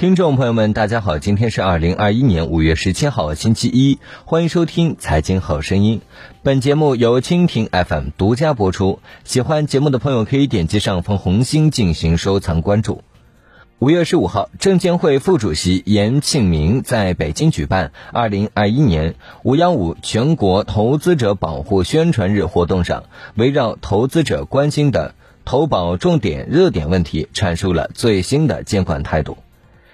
听众朋友们，大家好，今天是二零二一年五月十七号，星期一，欢迎收听《财经好声音》。本节目由蜻蜓 FM 独家播出。喜欢节目的朋友可以点击上方红心进行收藏关注。五月十五号，证监会副主席严庆明在北京举办二零二一年“五幺五”全国投资者保护宣传日活动上，围绕投资者关心的投保重点热点问题，阐述了最新的监管态度。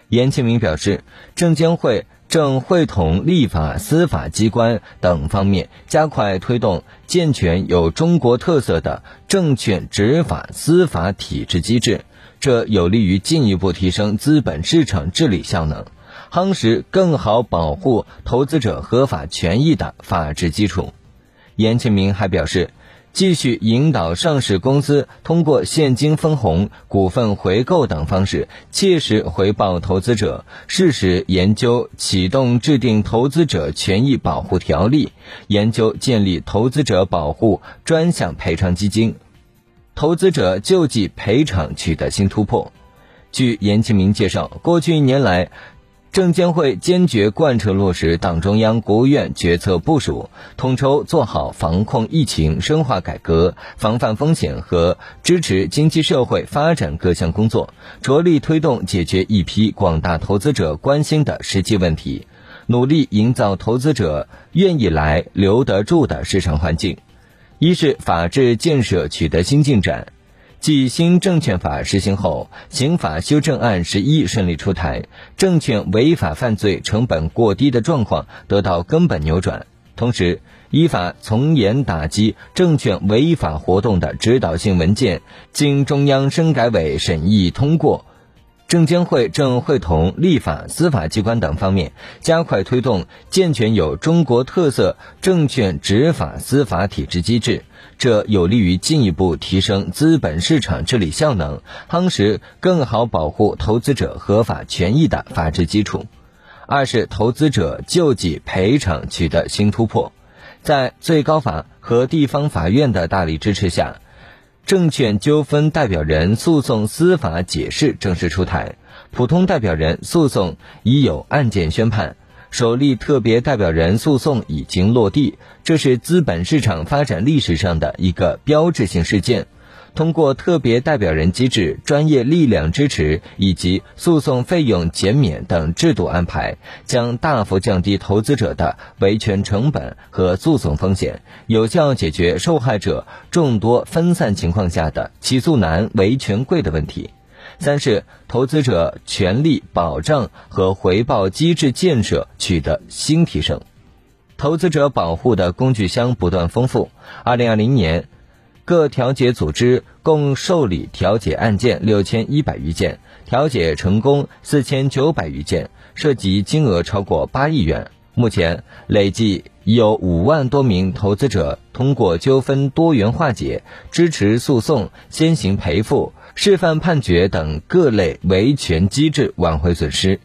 严庆明表示，证监会正会同立法、司法机关等方面，加快推动健全有中国特色的证券执法司法体制机制，这有利于进一步提升资本市场治理效能，夯实更好保护投资者合法权益的法治基础。严庆明还表示。继续引导上市公司通过现金分红、股份回购等方式，切实回报投资者；适时研究启动制定投资者权益保护条例，研究建立投资者保护专项赔偿基金，投资者救济赔偿取得新突破。据严庆明介绍，过去一年来。证监会坚决贯彻落实党中央、国务院决策部署，统筹做好防控疫情、深化改革、防范风险和支持经济社会发展各项工作，着力推动解决一批广大投资者关心的实际问题，努力营造投资者愿意来、留得住的市场环境。一是法治建设取得新进展。继新证券法实行后，刑法修正案十一顺利出台，证券违法犯罪成本过低的状况得到根本扭转。同时，依法从严打击证券违法活动的指导性文件经中央深改委审议通过。证监会正会同立法、司法机关等方面，加快推动健全有中国特色证券执法司法体制机制，这有利于进一步提升资本市场治理效能，夯实更好保护投资者合法权益的法治基础。二是投资者救济赔偿取得新突破，在最高法和地方法院的大力支持下。证券纠纷代表人诉讼司法解释正式出台，普通代表人诉讼已有案件宣判，首例特别代表人诉讼已经落地，这是资本市场发展历史上的一个标志性事件。通过特别代表人机制、专业力量支持以及诉讼费用减免等制度安排，将大幅降低投资者的维权成本和诉讼风险，有效解决受害者众多分散情况下的起诉难、维权贵的问题。三是投资者权利保障和回报机制建设取得新提升，投资者保护的工具箱不断丰富。二零二零年。各调解组织共受理调解案件六千一百余件，调解成功四千九百余件，涉及金额超过八亿元。目前累计已有五万多名投资者通过纠纷多元化解、支持诉讼、先行赔付、示范判决等各类维权机制挽回损失。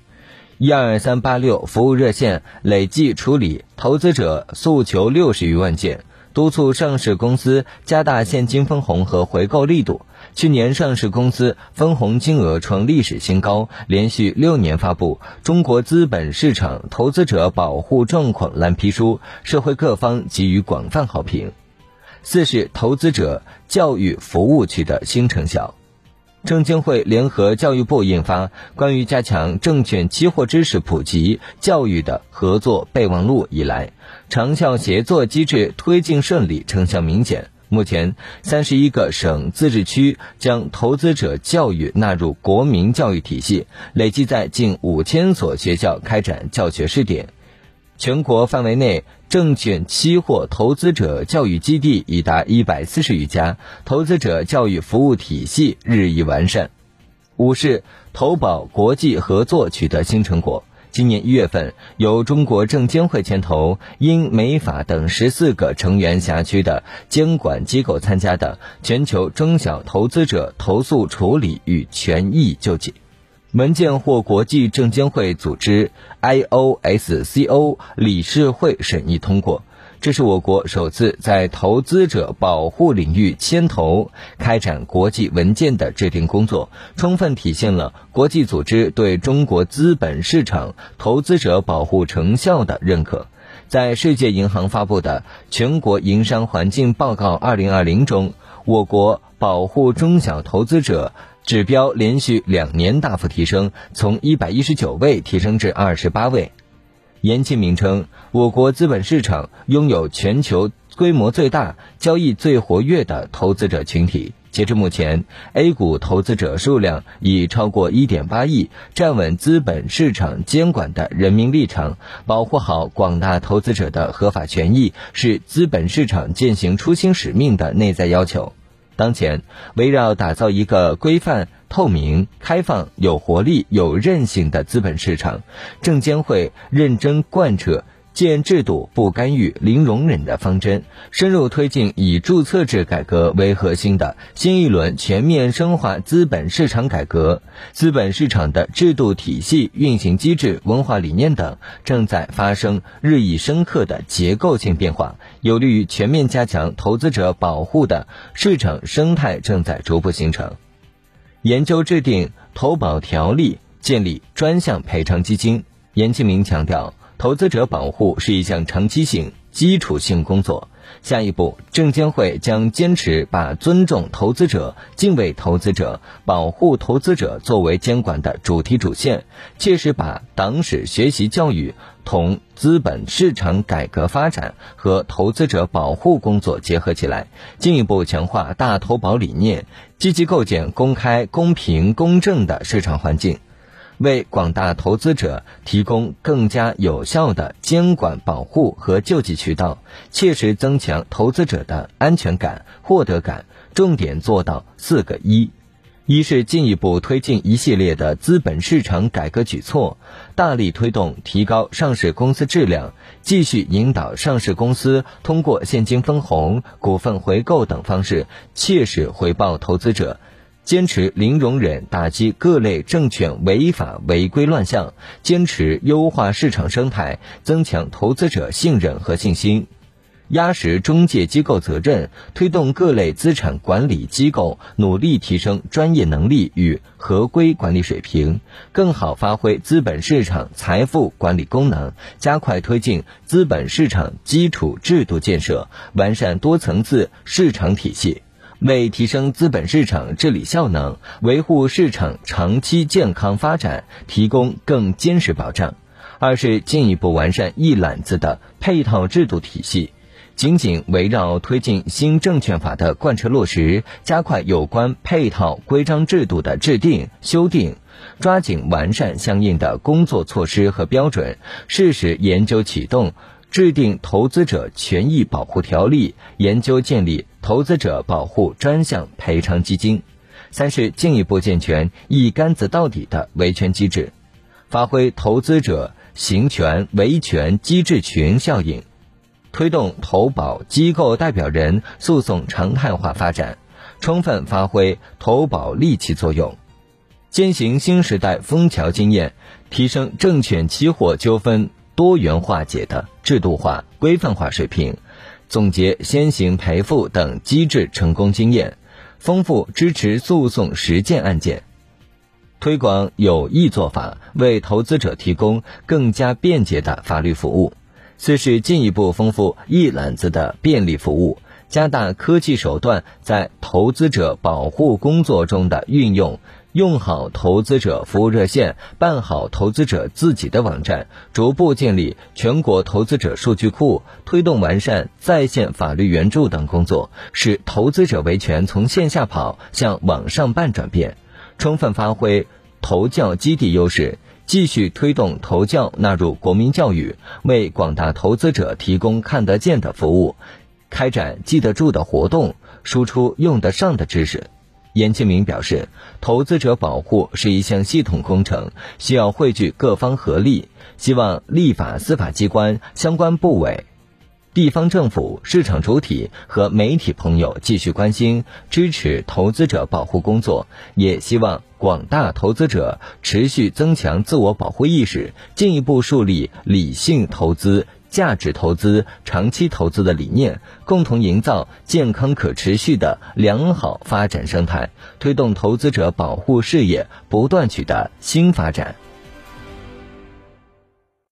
一二三八六服务热线累计处理投资者诉求六十余万件。督促上市公司加大现金分红和回购力度。去年上市公司分红金额创历史新高，连续六年发布《中国资本市场投资者保护状况蓝皮书》，社会各方给予广泛好评。四是投资者教育服务取得新成效。证监会联合教育部印发《关于加强证券期货知识普及教育的合作备忘录》以来，长效协作机制推进顺利，成效明显。目前，三十一个省、自治区将投资者教育纳入国民教育体系，累计在近五千所学校开展教学试点。全国范围内，证券期货投资者教育基地已达一百四十余家，投资者教育服务体系日益完善。五是投保国际合作取得新成果。今年一月份，由中国证监会牵头，英美法等十四个成员辖区的监管机构参加的全球中小投资者投诉处理与权益救济。文件获国际证监会组织 IOSCO 理事会审议通过，这是我国首次在投资者保护领域牵头开展国际文件的制定工作，充分体现了国际组织对中国资本市场投资者保护成效的认可。在世界银行发布的《全国营商环境报告2020》中，我国保护中小投资者指标连续两年大幅提升，从119位提升至28位。严庆明称，我国资本市场拥有全球规模最大、交易最活跃的投资者群体。截至目前，A 股投资者数量已超过1.8亿。站稳资本市场监管的人民立场，保护好广大投资者的合法权益，是资本市场践行初心使命的内在要求。当前，围绕打造一个规范、透明、开放、有活力、有韧性的资本市场，证监会认真贯彻。建制度不干预、零容忍的方针，深入推进以注册制改革为核心的新一轮全面深化资本市场改革。资本市场的制度体系、运行机制、文化理念等正在发生日益深刻的结构性变化，有利于全面加强投资者保护的市场生态正在逐步形成。研究制定投保条例，建立专项赔偿基金。严庆明强调。投资者保护是一项长期性、基础性工作。下一步，证监会将坚持把尊重投资者、敬畏投资者、保护投资者作为监管的主题主线，切实把党史学习教育同资本市场改革发展和投资者保护工作结合起来，进一步强化大投保理念，积极构建公开、公平、公正的市场环境。为广大投资者提供更加有效的监管保护和救济渠道，切实增强投资者的安全感、获得感。重点做到四个一：一是进一步推进一系列的资本市场改革举措，大力推动提高上市公司质量，继续引导上市公司通过现金分红、股份回购等方式，切实回报投资者。坚持零容忍打击各类证券违法违规乱象，坚持优化市场生态，增强投资者信任和信心，压实中介机构责任，推动各类资产管理机构努力提升专业能力与合规管理水平，更好发挥资本市场财富管理功能，加快推进资本市场基础制度建设，完善多层次市场体系。为提升资本市场治理效能，维护市场长期健康发展提供更坚实保障；二是进一步完善一揽子的配套制度体系，紧紧围绕推进新证券法的贯彻落实，加快有关配套规章制度的制定修订，抓紧完善相应的工作措施和标准，适时研究启动。制定投资者权益保护条例，研究建立投资者保护专项赔偿基金；三是进一步健全一竿子到底的维权机制，发挥投资者行权维权机制群效应，推动投保机构代表人诉讼常态化发展，充分发挥投保利器作用，践行新时代枫桥经验，提升证券期货纠纷。多元化解的制度化、规范化水平，总结先行赔付等机制成功经验，丰富支持诉讼实践案件，推广有益做法，为投资者提供更加便捷的法律服务。四是进一步丰富一揽子的便利服务，加大科技手段在投资者保护工作中的运用。用好投资者服务热线，办好投资者自己的网站，逐步建立全国投资者数据库，推动完善在线法律援助等工作，使投资者维权从线下跑向网上办转变，充分发挥投教基地优势，继续推动投教纳入国民教育，为广大投资者提供看得见的服务，开展记得住的活动，输出用得上的知识。严庆明表示，投资者保护是一项系统工程，需要汇聚各方合力。希望立法、司法机关相关部委、地方政府、市场主体和媒体朋友继续关心、支持投资者保护工作。也希望广大投资者持续增强自我保护意识，进一步树立理性投资。价值投资、长期投资的理念，共同营造健康可持续的良好发展生态，推动投资者保护事业不断取得新发展。